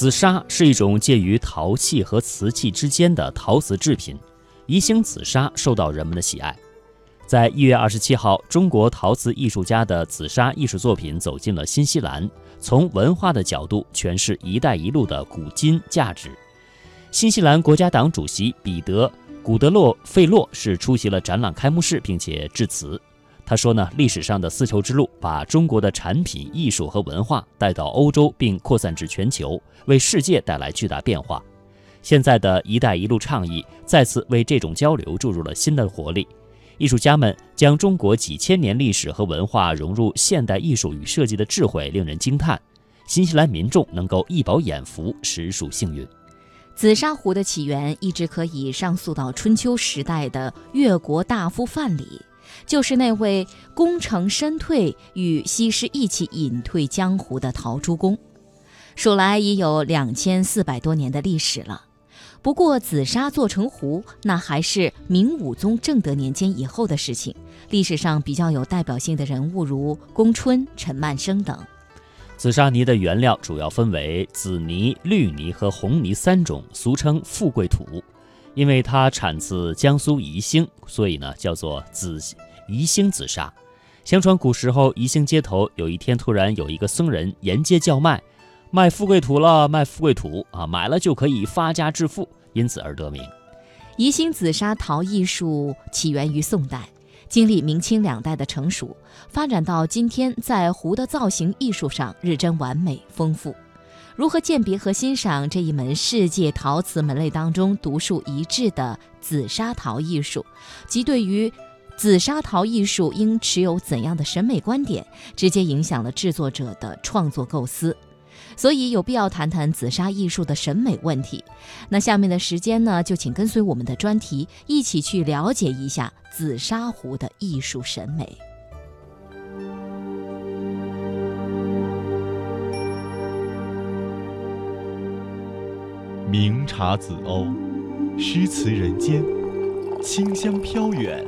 紫砂是一种介于陶器和瓷器之间的陶瓷制品，宜兴紫砂受到人们的喜爱。在一月二十七号，中国陶瓷艺术家的紫砂艺术作品走进了新西兰，从文化的角度诠释“一带一路”的古今价值。新西兰国家党主席彼得·古德洛费洛是出席了展览开幕式，并且致辞。他说呢，历史上的丝绸之路把中国的产品、艺术和文化带到欧洲，并扩散至全球，为世界带来巨大变化。现在的一带一路倡议再次为这种交流注入了新的活力。艺术家们将中国几千年历史和文化融入现代艺术与设计的智慧令人惊叹。新西兰民众能够一饱眼福，实属幸运。紫砂壶的起源一直可以上溯到春秋时代的越国大夫范蠡。就是那位功成身退，与西施一起隐退江湖的陶朱公，数来已有两千四百多年的历史了。不过紫砂做成壶，那还是明武宗正德年间以后的事情。历史上比较有代表性的人物如公春、陈曼生等。紫砂泥的原料主要分为紫泥、绿泥和红泥三种，俗称富贵土。因为它产自江苏宜兴，所以呢叫做紫宜兴紫砂。相传古时候宜兴街头有一天突然有一个僧人沿街叫卖，卖富贵土了，卖富贵土啊，买了就可以发家致富，因此而得名。宜兴紫砂陶艺术起源于宋代，经历明清两代的成熟，发展到今天，在壶的造型艺术上日臻完美丰富。如何鉴别和欣赏这一门世界陶瓷门类当中独树一帜的紫砂陶艺术，及对于紫砂陶艺术应持有怎样的审美观点，直接影响了制作者的创作构思。所以有必要谈谈紫砂艺术的审美问题。那下面的时间呢，就请跟随我们的专题，一起去了解一下紫砂壶的艺术审美。明茶紫瓯，诗词人间，清香飘远，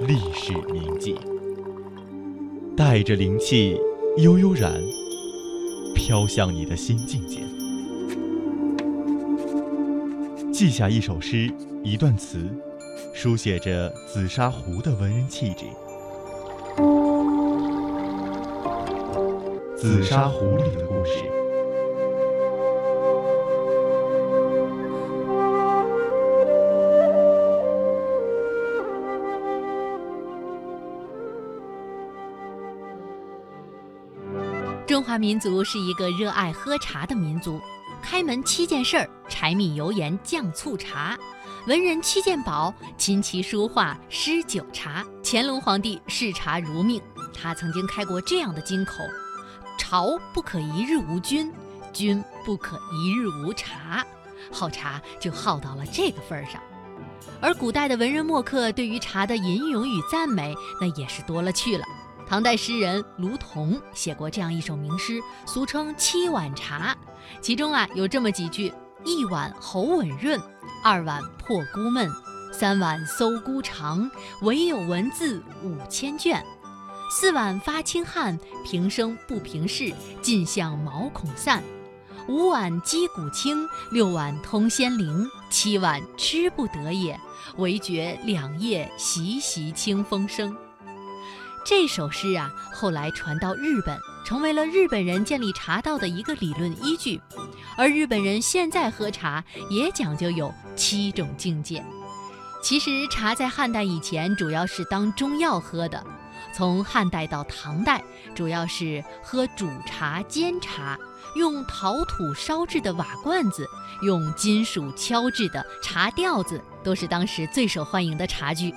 历史铭记。带着灵气，悠悠然飘向你的心境间。记下一首诗，一段词，书写着紫砂壶的文人气质。紫砂壶里的故事。中华民族是一个热爱喝茶的民族，开门七件事儿：柴米油盐酱醋茶。文人七件宝：琴棋书画诗酒茶。乾隆皇帝视茶如命，他曾经开过这样的金口：朝不可一日无君，君不可一日无茶。好茶就好到了这个份儿上。而古代的文人墨客对于茶的吟咏与赞美，那也是多了去了。唐代诗人卢仝写过这样一首名诗，俗称《七碗茶》，其中啊有这么几句：一碗喉吻润，二碗破孤闷，三碗搜孤肠，唯有文字五千卷，四碗发清汗，平生不平事，尽向毛孔散，五碗击鼓清，六碗通仙灵，七碗吃不得也，唯觉两夜习习清风生。这首诗啊，后来传到日本，成为了日本人建立茶道的一个理论依据。而日本人现在喝茶也讲究有七种境界。其实茶在汉代以前主要是当中药喝的，从汉代到唐代，主要是喝煮茶、煎茶，用陶土烧制的瓦罐子，用金属敲制的茶吊子，都是当时最受欢迎的茶具。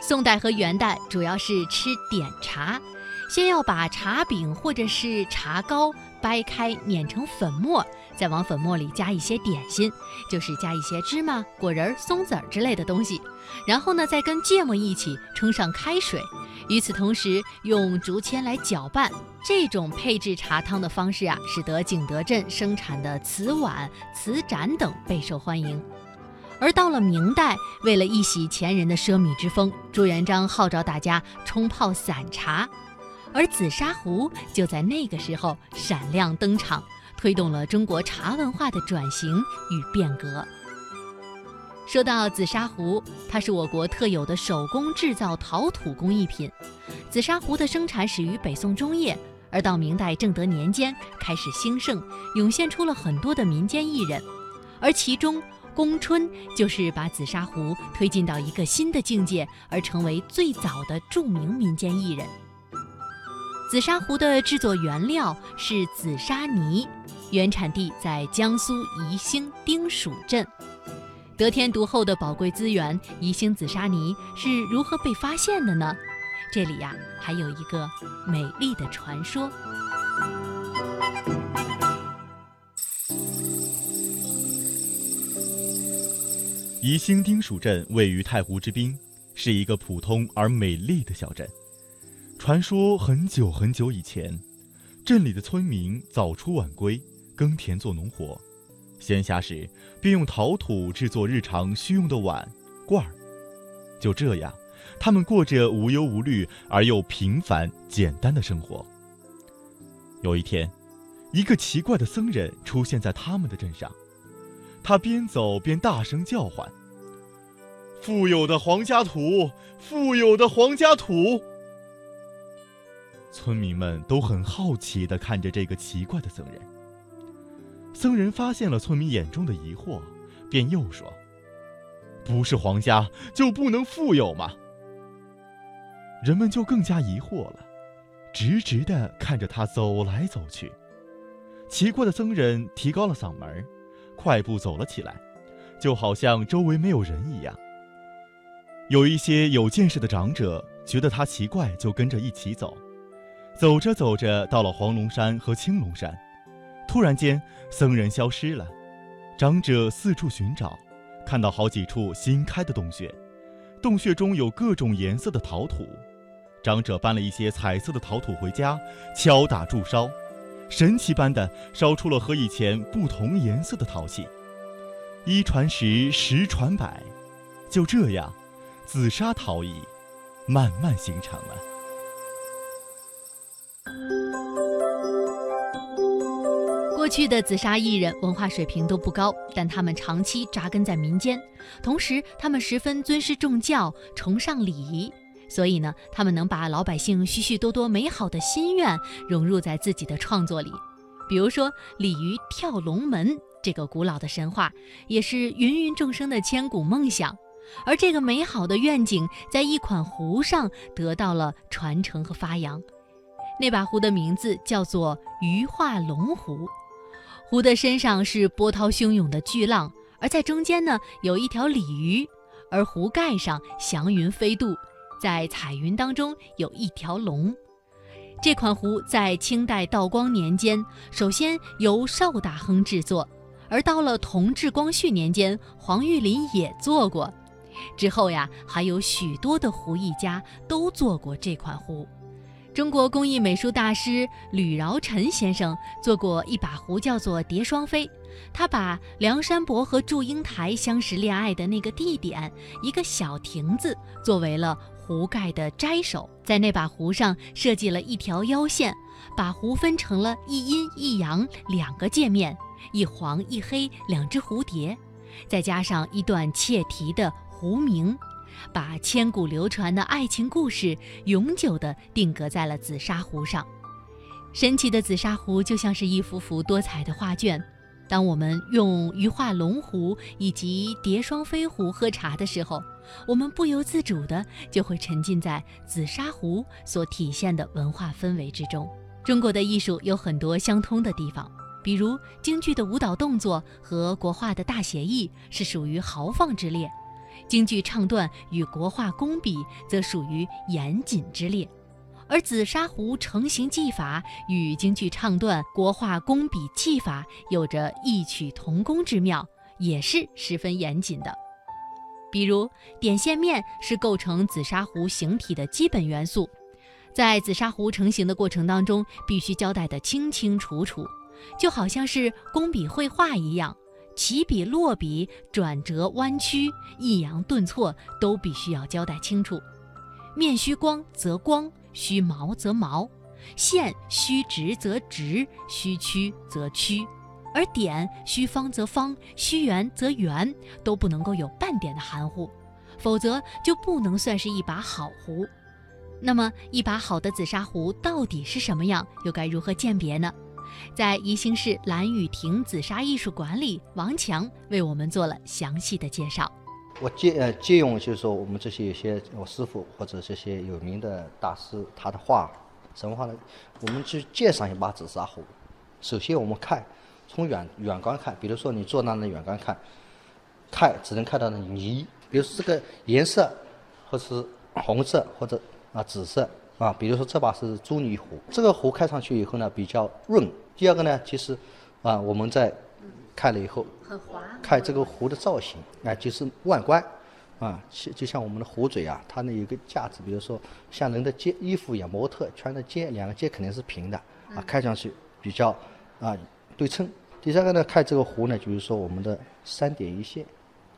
宋代和元代主要是吃点茶，先要把茶饼或者是茶糕掰开碾成粉末，再往粉末里加一些点心，就是加一些芝麻、果仁、松子儿之类的东西，然后呢再跟芥末一起冲上开水，与此同时用竹签来搅拌。这种配制茶汤的方式啊，使得景德镇生产的瓷碗、瓷盏等备受欢迎。而到了明代，为了一洗前人的奢靡之风，朱元璋号召大家冲泡散茶，而紫砂壶就在那个时候闪亮登场，推动了中国茶文化的转型与变革。说到紫砂壶，它是我国特有的手工制造陶土工艺品。紫砂壶的生产始于北宋中叶，而到明代正德年间开始兴盛，涌现出了很多的民间艺人。而其中，宫春就是把紫砂壶推进到一个新的境界，而成为最早的著名民间艺人。紫砂壶的制作原料是紫砂泥，原产地在江苏宜兴丁蜀镇。得天独厚的宝贵资源宜兴紫砂泥是如何被发现的呢？这里呀，还有一个美丽的传说。宜兴丁蜀镇位于太湖之滨，是一个普通而美丽的小镇。传说很久很久以前，镇里的村民早出晚归，耕田做农活。闲暇时，便用陶土制作日常需用的碗、罐儿。就这样，他们过着无忧无虑而又平凡简单的生活。有一天，一个奇怪的僧人出现在他们的镇上，他边走边大声叫唤：“富有的皇家土，富有的皇家土！”村民们都很好奇地看着这个奇怪的僧人。僧人发现了村民眼中的疑惑，便又说：“不是皇家就不能富有吗？”人们就更加疑惑了，直直地看着他走来走去。奇怪的僧人提高了嗓门，快步走了起来，就好像周围没有人一样。有一些有见识的长者觉得他奇怪，就跟着一起走。走着走着，到了黄龙山和青龙山。突然间，僧人消失了。长者四处寻找，看到好几处新开的洞穴，洞穴中有各种颜色的陶土。长者搬了一些彩色的陶土回家，敲打铸烧，神奇般的烧出了和以前不同颜色的陶器。一传十，十传百，就这样，紫砂陶艺慢慢形成了。过去的紫砂艺人文化水平都不高，但他们长期扎根在民间，同时他们十分尊师重教，崇尚礼仪，所以呢，他们能把老百姓许许多多美好的心愿融入在自己的创作里。比如说鲤鱼跳龙门这个古老的神话，也是芸芸众生的千古梦想，而这个美好的愿景在一款壶上得到了传承和发扬。那把壶的名字叫做鱼化龙壶。壶的身上是波涛汹涌的巨浪，而在中间呢有一条鲤鱼，而壶盖上祥云飞渡，在彩云当中有一条龙。这款壶在清代道光年间首先由邵大亨制作，而到了同治、光绪年间，黄玉麟也做过。之后呀，还有许多的壶艺家都做过这款壶。中国工艺美术大师吕饶辰先生做过一把壶，叫做“蝶双飞”。他把梁山伯和祝英台相识恋爱的那个地点，一个小亭子，作为了壶盖的摘手，在那把壶上设计了一条腰线，把壶分成了一阴一阳两个界面，一黄一黑两只蝴蝶，再加上一段切题的壶名。把千古流传的爱情故事永久地定格在了紫砂壶上。神奇的紫砂壶就像是一幅幅多彩的画卷。当我们用鱼化龙壶以及蝶双飞壶喝茶的时候，我们不由自主地就会沉浸在紫砂壶所体现的文化氛围之中。中国的艺术有很多相通的地方，比如京剧的舞蹈动作和国画的大写意是属于豪放之列。京剧唱段与国画工笔则属于严谨之列，而紫砂壶成型技法与京剧唱段、国画工笔技法有着异曲同工之妙，也是十分严谨的。比如点线面是构成紫砂壶形体的基本元素，在紫砂壶成型的过程当中，必须交代得清清楚楚，就好像是工笔绘画一样。起笔落笔、转折弯曲、抑扬顿挫都必须要交代清楚。面须光则光，须毛则毛。线虚直则直，须曲则曲，而点须方则方，须圆则圆，都不能够有半点的含糊，否则就不能算是一把好壶。那么，一把好的紫砂壶到底是什么样？又该如何鉴别呢？在宜兴市蓝雨亭紫砂艺术馆里，王强为我们做了详细的介绍。我借呃借用就是说我们这些有些我师傅或者这些有名的大师他的话，什么话呢？我们去鉴赏一把紫砂壶，首先我们看从远远观看，比如说你坐那的远观看，看只能看到那泥，比如说这个颜色，或是红色或者啊紫色啊，比如说这把是朱泥壶，这个壶看上去以后呢比较润。第二个呢，其实啊我们在看了以后。很滑。看这个壶的造型，哎，就是外观，啊，就就像我们的壶嘴啊，它那有个架子，比如说像人的肩衣服一样，模特穿的肩，两个肩肯定是平的，啊，看上去比较啊对称。第三个呢，看这个壶呢，就是说我们的三点一线，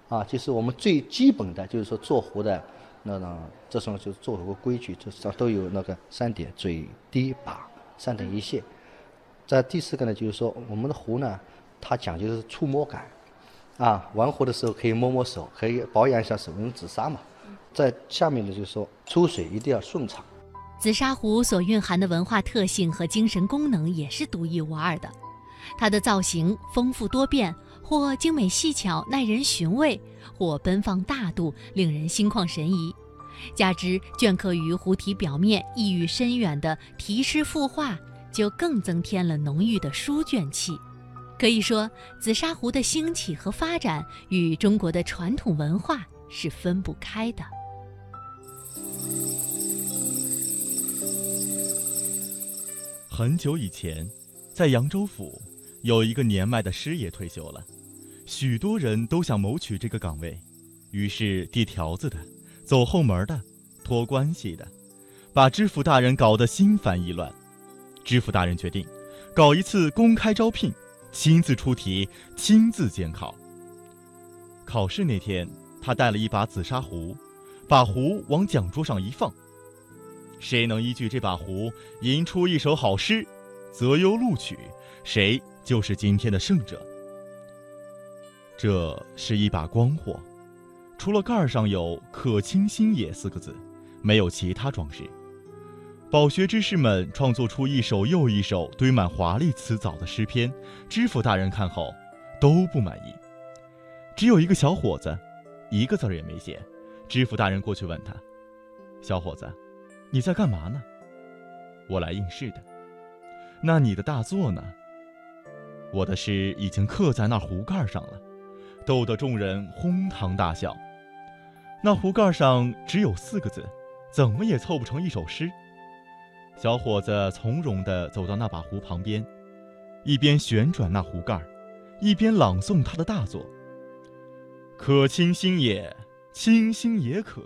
啊，就是我们最基本的就是说做壶的那种，这种就是做壶规矩，就是都有那个三点，嘴、低、把，三点一线。在第四个呢，就是说我们的壶呢。它讲究的是触摸感，啊，玩壶的时候可以摸摸手，可以保养一下手，用紫砂嘛。在下面呢，就是说出水一定要顺畅。紫砂壶所蕴含的文化特性和精神功能也是独一无二的。它的造型丰富多变，或精美细巧耐人寻味，或奔放大度令人心旷神怡。加之镌刻于壶体表面意蕴深远的题诗赋画，就更增添了浓郁的书卷气。可以说，紫砂壶的兴起和发展与中国的传统文化是分不开的。很久以前，在扬州府，有一个年迈的师爷退休了，许多人都想谋取这个岗位，于是递条子的、走后门的、托关系的，把知府大人搞得心烦意乱。知府大人决定，搞一次公开招聘。亲自出题，亲自监考。考试那天，他带了一把紫砂壶，把壶往讲桌上一放。谁能依据这把壶吟出一首好诗，择优录取，谁就是今天的胜者。这是一把光货，除了盖上有“可清心也”四个字，没有其他装饰。饱学之士们创作出一首又一首堆满华丽辞藻的诗篇，知府大人看后都不满意。只有一个小伙子，一个字也没写。知府大人过去问他：“小伙子，你在干嘛呢？”“我来应试的。”“那你的大作呢？”“我的诗已经刻在那壶盖上了。”逗得众人哄堂大笑。那壶盖上只有四个字，怎么也凑不成一首诗。小伙子从容地走到那把壶旁边，一边旋转那壶盖一边朗诵他的大作：“可清心也，清心也可。